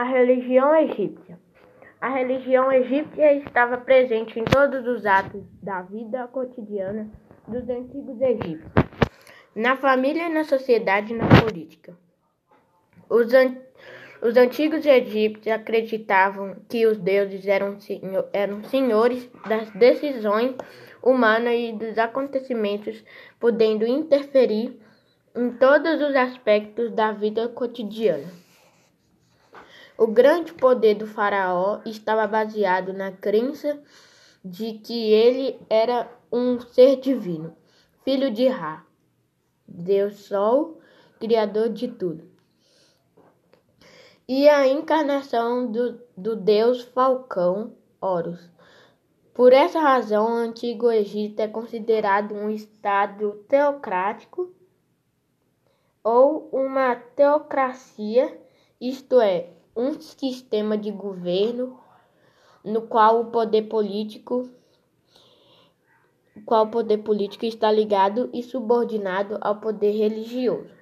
A religião egípcia. A religião egípcia estava presente em todos os atos da vida cotidiana dos antigos egípcios, na família, na sociedade e na política. Os, an os antigos egípcios acreditavam que os deuses eram, eram senhores das decisões humanas e dos acontecimentos, podendo interferir em todos os aspectos da vida cotidiana. O grande poder do faraó estava baseado na crença de que ele era um ser divino, filho de Ra, Deus Sol, criador de tudo, e a encarnação do, do deus Falcão, Horus. Por essa razão, o Antigo Egito é considerado um estado teocrático ou uma teocracia, isto é, um sistema de governo no qual o poder político qual poder político está ligado e subordinado ao poder religioso.